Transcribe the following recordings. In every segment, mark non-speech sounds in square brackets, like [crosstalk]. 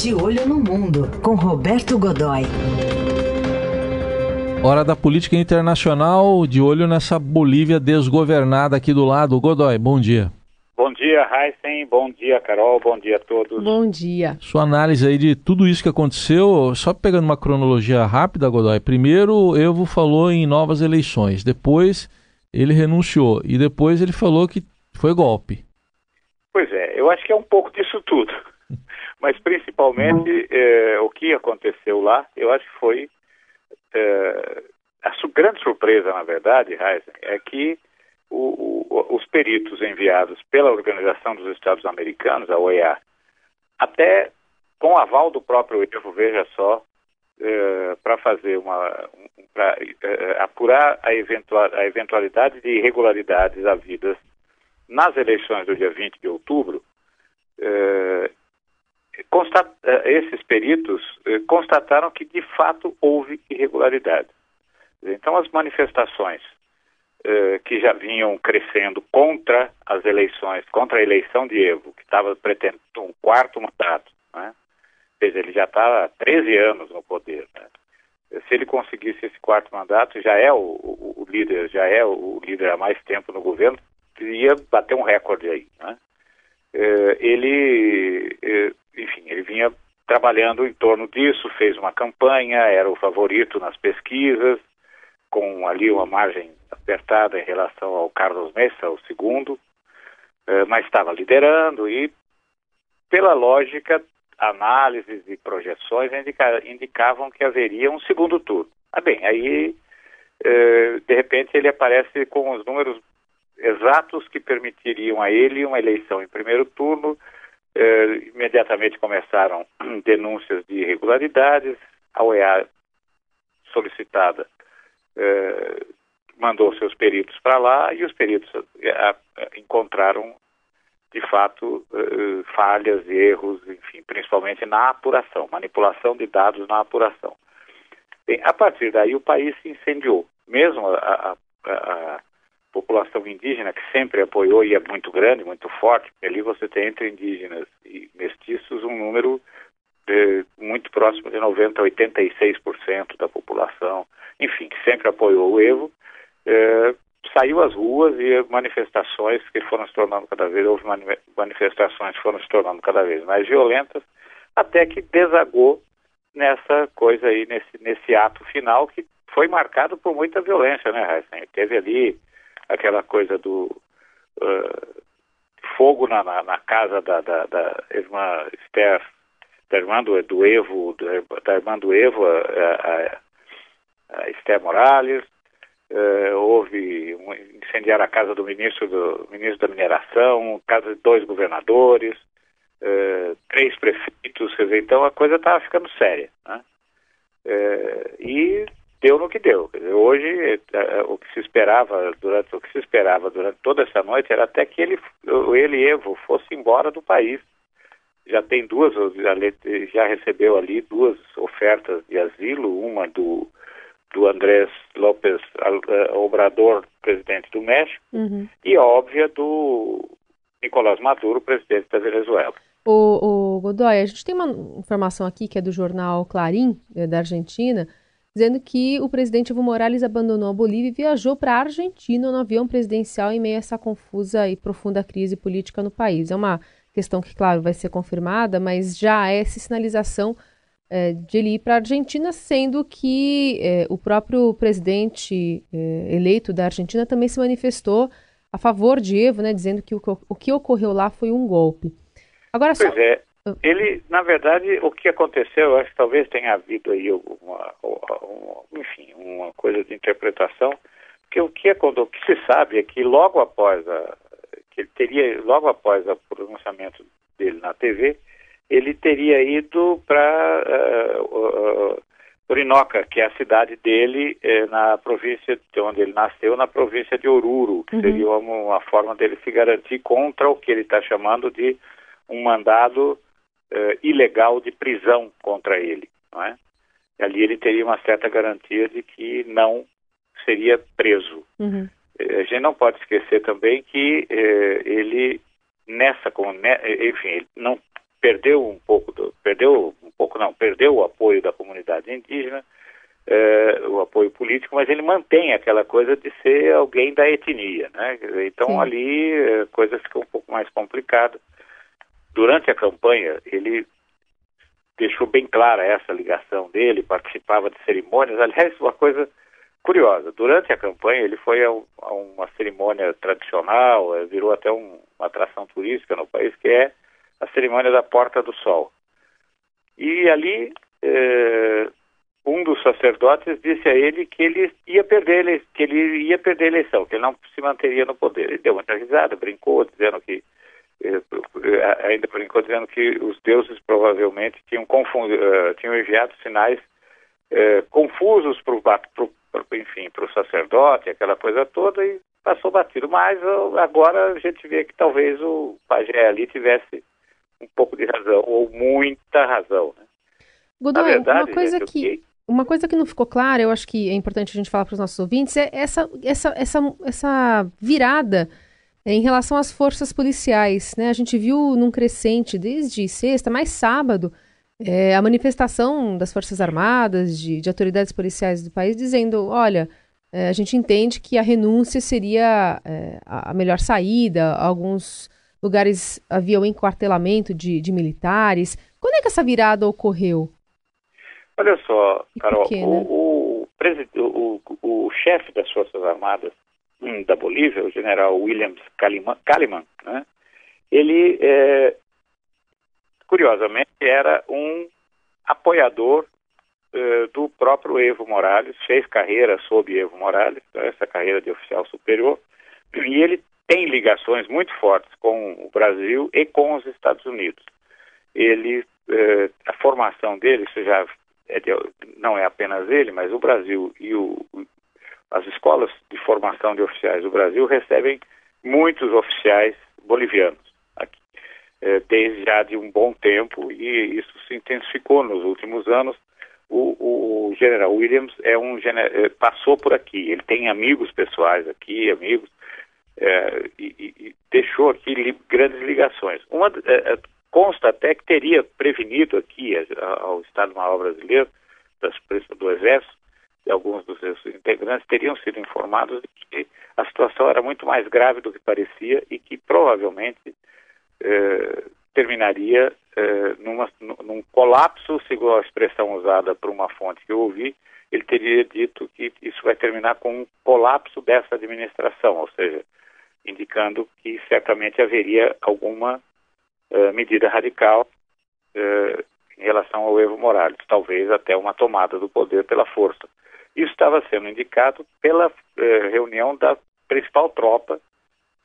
De Olho no Mundo, com Roberto Godoy. Hora da política internacional, de olho nessa Bolívia desgovernada aqui do lado. Godoy, bom dia. Bom dia, Heisen. Bom dia, Carol. Bom dia a todos. Bom dia. Sua análise aí de tudo isso que aconteceu, só pegando uma cronologia rápida, Godoy. Primeiro, Evo falou em novas eleições. Depois, ele renunciou. E depois ele falou que foi golpe. Pois é, eu acho que é um pouco disso tudo. [laughs] Mas principalmente é, o que aconteceu lá, eu acho que foi é, a su grande surpresa, na verdade, Heisen, é que o, o, os peritos enviados pela Organização dos Estados Americanos, a OEA, até com aval do próprio Evo, veja só, é, para fazer uma. Um, para é, apurar a, eventual, a eventualidade de irregularidades havidas nas eleições do dia 20 de outubro, é, constat, é, esses peritos é, constataram que de fato houve irregularidade. Então, as manifestações eh, que já vinham crescendo contra as eleições, contra a eleição de Evo, que estava pretendendo um quarto mandato. Né? ele já está há 13 anos no poder. Né? Se ele conseguisse esse quarto mandato, já é o, o, o, líder, já é o líder há mais tempo no governo, ia bater um recorde aí. Né? Eh, ele, eh, enfim, ele vinha trabalhando em torno disso, fez uma campanha, era o favorito nas pesquisas, com ali uma margem apertada em relação ao Carlos Messa, o segundo, eh, mas estava liderando e, pela lógica, análises e projeções indica, indicavam que haveria um segundo turno. Ah, bem, aí, eh, de repente, ele aparece com os números exatos que permitiriam a ele uma eleição em primeiro turno. Eh, imediatamente começaram [clears throat] denúncias de irregularidades, a OEA solicitada eh, mandou seus peritos para lá e os peritos eh, encontraram de fato eh, falhas, erros, enfim, principalmente na apuração, manipulação de dados na apuração. Bem, a partir daí o país se incendiou. Mesmo a, a, a, população indígena, que sempre apoiou e é muito grande, muito forte, ali você tem entre indígenas mestiços um número muito próximo de 90% a 86% da população, enfim, que sempre apoiou o Evo, é, saiu às ruas e manifestações que foram se tornando cada vez, houve manifestações que foram se tornando cada vez mais violentas, até que desagou nessa coisa aí, nesse, nesse ato final que foi marcado por muita violência, né, Heisen? Teve ali aquela coisa do uh, fogo na, na, na, casa da, da, da irmã Esther, da irmã do, do Evo, da irmã do Evo, a, a, a Esther Morales, Uh, houve um, incendiar a casa do ministro do ministro da mineração, casa de dois governadores, uh, três prefeitos, então a coisa estava ficando séria, né? uh, e deu no que deu. Hoje o que se esperava durante o que se esperava durante toda essa noite era até que ele ele Evo fosse embora do país. Já tem duas, já recebeu ali duas ofertas de asilo, uma do do Andrés López eh, Obrador, presidente do México, uhum. e óbvia do Nicolás Maduro, presidente da Venezuela. O, o Godoy, a gente tem uma informação aqui que é do jornal Clarim, da Argentina, dizendo que o presidente Evo Morales abandonou a Bolívia e viajou para a Argentina no avião presidencial em meio a essa confusa e profunda crise política no país. É uma questão que, claro, vai ser confirmada, mas já é essa sinalização é, de ele ir para a Argentina, sendo que é, o próprio presidente é, eleito da Argentina também se manifestou a favor de Evo, né, dizendo que o, o que ocorreu lá foi um golpe. Agora, pois só... é. Ele, na verdade, o que aconteceu, eu acho que talvez tenha havido aí uma, uma enfim, uma coisa de interpretação, que o que, é, o que se sabe é que logo após a, que ele teria, logo após o pronunciamento dele na TV, ele teria ido para uh, uh, Orinoca, que é a cidade dele uh, na província de onde ele nasceu, na província de Oruro, que uhum. seria uma, uma, forma dele se garantir contra o que ele está chamando de um mandado eh, ilegal de prisão contra ele, não é? E ali ele teria uma certa garantia de que não seria preso. Uhum. A gente não pode esquecer também que ele nessa, enfim, ele não perdeu um pouco do, perdeu um pouco não, perdeu o apoio da comunidade indígena, o apoio político, mas ele mantém aquela coisa de ser alguém da etnia, né? Então Sim. ali a coisa fica um pouco mais complicada. Durante a campanha ele deixou bem clara essa ligação dele, participava de cerimônias. Aliás, uma coisa curiosa, durante a campanha ele foi a, a uma cerimônia tradicional, é, virou até um, uma atração turística no país, que é a cerimônia da Porta do Sol. E ali é, um dos sacerdotes disse a ele que ele ia perder que ele ia perder a eleição, que ele não se manteria no poder. Ele deu muita risada, brincou, dizendo que eh, eh, ainda brincou dizendo que os deuses provavelmente tinham, uh, tinham enviado sinais confusos para o enfim para o sacerdote, aquela coisa toda e passou batido. Mas agora a gente vê que talvez o pajé ali tivesse um pouco de razão ou muita razão. Né? Godoy, verdade, uma coisa gente, que uma coisa que não ficou clara, eu acho que é importante a gente falar para os nossos ouvintes, é essa, essa, essa, essa virada em relação às forças policiais. Né? A gente viu num crescente desde sexta, mais sábado, é, a manifestação das Forças Armadas, de, de, autoridades policiais do país, dizendo: olha, é, a gente entende que a renúncia seria é, a melhor saída, alguns lugares havia o enquartelamento de, de militares. Quando é que essa virada ocorreu? Olha só, Carol, né? o, o, o, o, chefe das Forças Armadas da Bolívia, o general Williams Kaliman, né, ele, é, curiosamente, era um apoiador é, do próprio Evo Morales, fez carreira sob Evo Morales, então essa carreira de oficial superior, e ele tem ligações muito fortes com o Brasil e com os Estados Unidos. Ele, é, a formação dele, isso já é de, não é apenas ele, mas o Brasil e o, as escolas de formação de oficiais do Brasil recebem muitos oficiais bolivianos aqui, é, desde já de um bom tempo e isso se intensificou nos últimos anos. O, o general Williams é um é, passou por aqui, ele tem amigos pessoais aqui, amigos é, e, e, deixou aqui li, grandes ligações. Uma é, consta até que teria prevenido aqui ao Estado-Maior brasileiro, das, do Exército, alguns dos seus integrantes teriam sido informados de que a situação era muito mais grave do que parecia e que provavelmente eh, terminaria eh, numa, num colapso, segundo a expressão usada por uma fonte que eu ouvi, ele teria dito que isso vai terminar com um colapso dessa administração, ou seja, indicando que certamente haveria alguma uh, medida radical uh, em relação ao Evo Morales, talvez até uma tomada do poder pela força. Isso estava sendo indicado pela uh, reunião da principal tropa,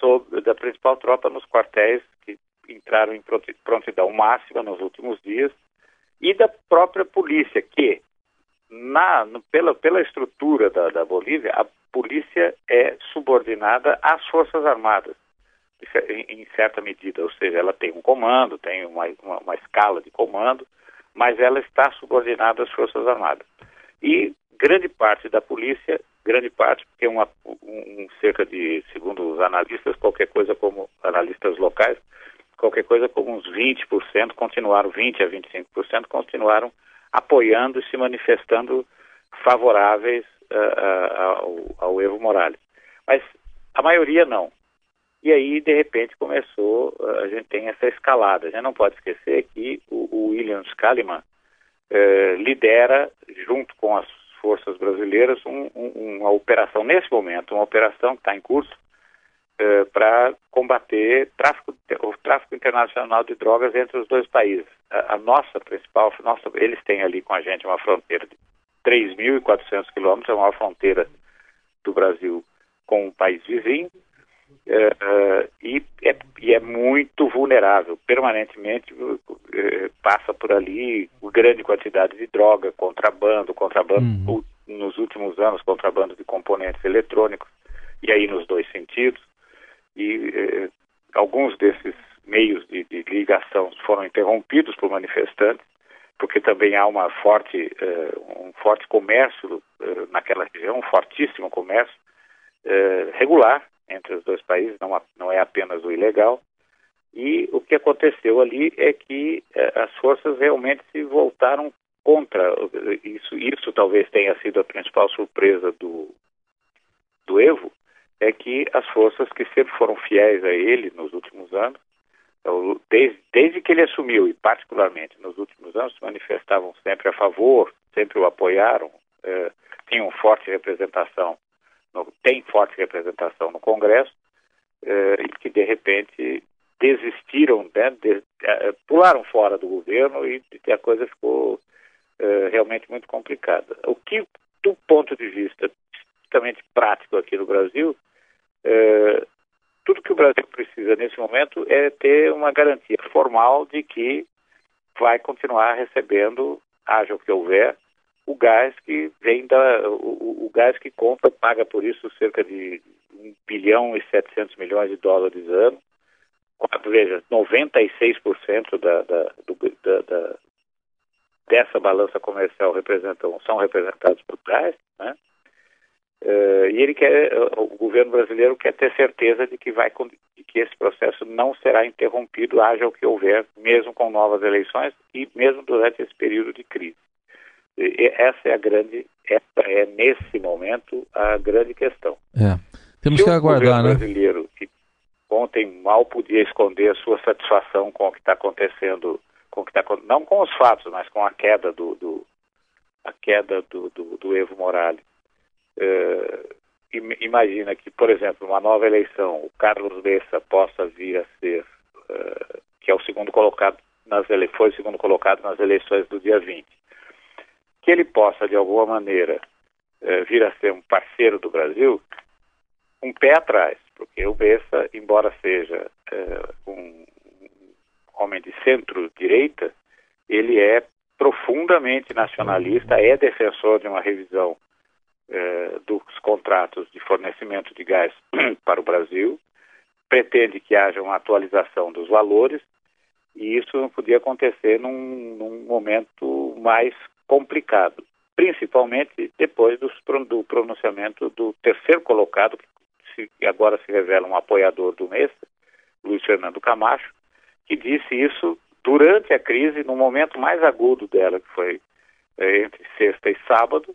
sobre, da principal tropa nos quartéis que entraram em prontidão máxima nos últimos dias, e da própria polícia, que na, no, pela, pela estrutura da, da Bolívia, a polícia é subordinada às Forças Armadas em certa medida, ou seja, ela tem um comando, tem uma, uma, uma, escala de comando, mas ela está subordinada às Forças Armadas. E grande parte da polícia, grande parte, porque uma, um, cerca de, segundo os analistas, qualquer coisa como analistas locais, qualquer coisa como uns 20% continuaram, 20 a 25% continuaram apoiando e se manifestando favoráveis uh, uh, ao, ao Evo Morales. Mas a maioria não. E aí, de repente, começou, a gente tem essa escalada. A gente não pode esquecer que o, o Williams Kaliman eh, lidera, junto com as forças brasileiras, um, um, uma operação, nesse momento, uma operação que está em curso eh, para combater tráfico, o tráfico internacional de drogas entre os dois países. A, a nossa principal, nossa, eles têm ali com a gente uma fronteira de 3.400 quilômetros, é a maior fronteira do Brasil com um país vizinho, Uh, e, é, e, é, muito vulnerável, permanentemente uh, passa por ali grande quantidade de droga, contrabando, contrabando uhum. nos últimos anos, contrabando de componentes eletrônicos, e aí nos dois sentidos, e uh, alguns desses meios de, de, ligação foram interrompidos por manifestantes, porque também há uma forte, um forte comércio naquela região, um fortíssimo comércio regular, entre os dois países, não, não é apenas o ilegal, E o que aconteceu ali é que eh, as forças realmente se voltaram contra. Isso, isso talvez tenha sido a principal surpresa do, do Evo, é que as forças que sempre foram fiéis a ele nos últimos anos, então, desde, desde que ele assumiu, e particularmente nos últimos anos, se manifestavam sempre a favor, sempre o apoiaram, eh, tinham forte representação, tem forte representação no Congresso, eh, e que de repente desistiram, né, de, eh, pularam fora do governo e, e a coisa ficou eh, realmente muito complicada. O que, do ponto de vista estritamente prático aqui no Brasil, eh, tudo que o Brasil precisa nesse momento é ter uma garantia formal de que vai continuar recebendo, haja o que houver, o gás que vem da. O, o gás que compra, paga por isso cerca de 1 bilhão e 700 milhões de dólares ano. Veja, 96% da, da, do, da, da, dessa balança comercial representam, são representados por gás, né? Uh, e ele quer, o governo brasileiro quer ter certeza de que vai de que esse processo não será interrompido, haja o que houver, mesmo com novas eleições e mesmo durante esse período de crise. Essa é a grande, essa é nesse momento a grande questão. É. Temos Se que aguardar, né? brasileiro que ontem mal podia esconder a sua satisfação com o que está acontecendo, com o que está não com os fatos, mas com a queda do, do a queda do, do, do Evo Morales Uh, imagina que, por exemplo, uma nova eleição, o Carlos Bessa possa vir a ser, uh, que é o segundo colocado nas ele foi o segundo colocado nas eleições do dia 20, que ele possa, de alguma maneira, uh, vir a ser um parceiro do Brasil, um pé atrás, porque o Bessa, embora seja um homem de centro-direita, ele é profundamente nacionalista, é defensor de uma revisão eh, dos contratos de fornecimento de gás [clears throat] para o Brasil, pretende que haja uma atualização dos valores e isso não podia acontecer num, num momento mais complicado, principalmente depois do, do pronunciamento do terceiro colocado, que se, agora se revela um apoiador do mês, Luiz Fernando Camacho, que disse isso durante a crise, no momento mais agudo dela, que foi eh, entre sexta e sábado,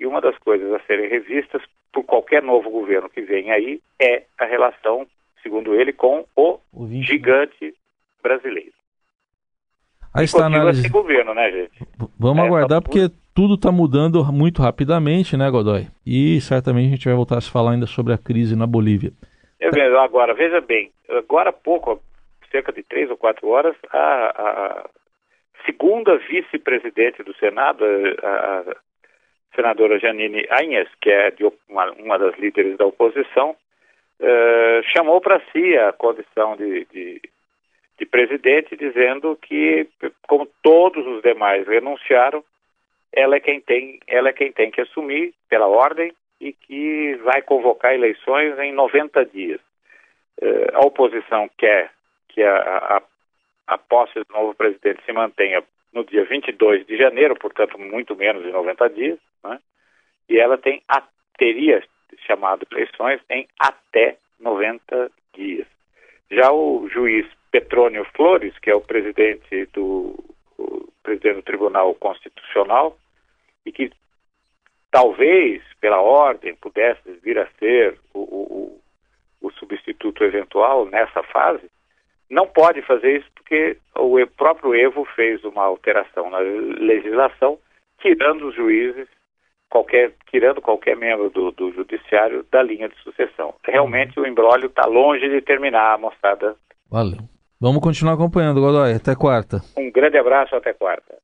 e uma das coisas a serem revistas por qualquer novo governo que venha aí é a relação, segundo ele, com o, o gigante brasileiro. Aí está análise. governo, né, gente? Vamos é, aguardar porque tudo está mudando muito rapidamente, né, Godoy? E certamente a gente vai voltar a se falar ainda sobre a crise na Bolívia. É mesmo, agora, veja bem, agora há pouco, cerca de três ou quatro horas, a, a segunda vice-presidente do Senado, a, senadora Janine Aines, que é uma, uma, das líderes da oposição, uh, chamou para si a condição de, de, de, presidente, dizendo que, como todos os demais renunciaram, ela é quem tem, ela é quem tem que assumir pela ordem e que vai convocar eleições em 90 dias. Uh, a oposição quer que a, a, a posse do novo presidente se mantenha no dia 22 de janeiro, portanto, muito menos de 90 dias, né? e ela tem a, teria chamado eleições em até 90 dias. Já o juiz Petrônio Flores, que é o presidente do, o presidente do Tribunal Constitucional, e que talvez, pela ordem, pudesse vir a ser o, o, o substituto eventual nessa fase, não pode fazer isso porque o próprio Evo fez uma alteração na legislação, tirando os juízes, qualquer, tirando qualquer membro do, do judiciário da linha de sucessão. Realmente o embrólio está longe de terminar, moçada. Valeu. Vamos continuar acompanhando, Godoy. Até quarta. Um grande abraço, até quarta.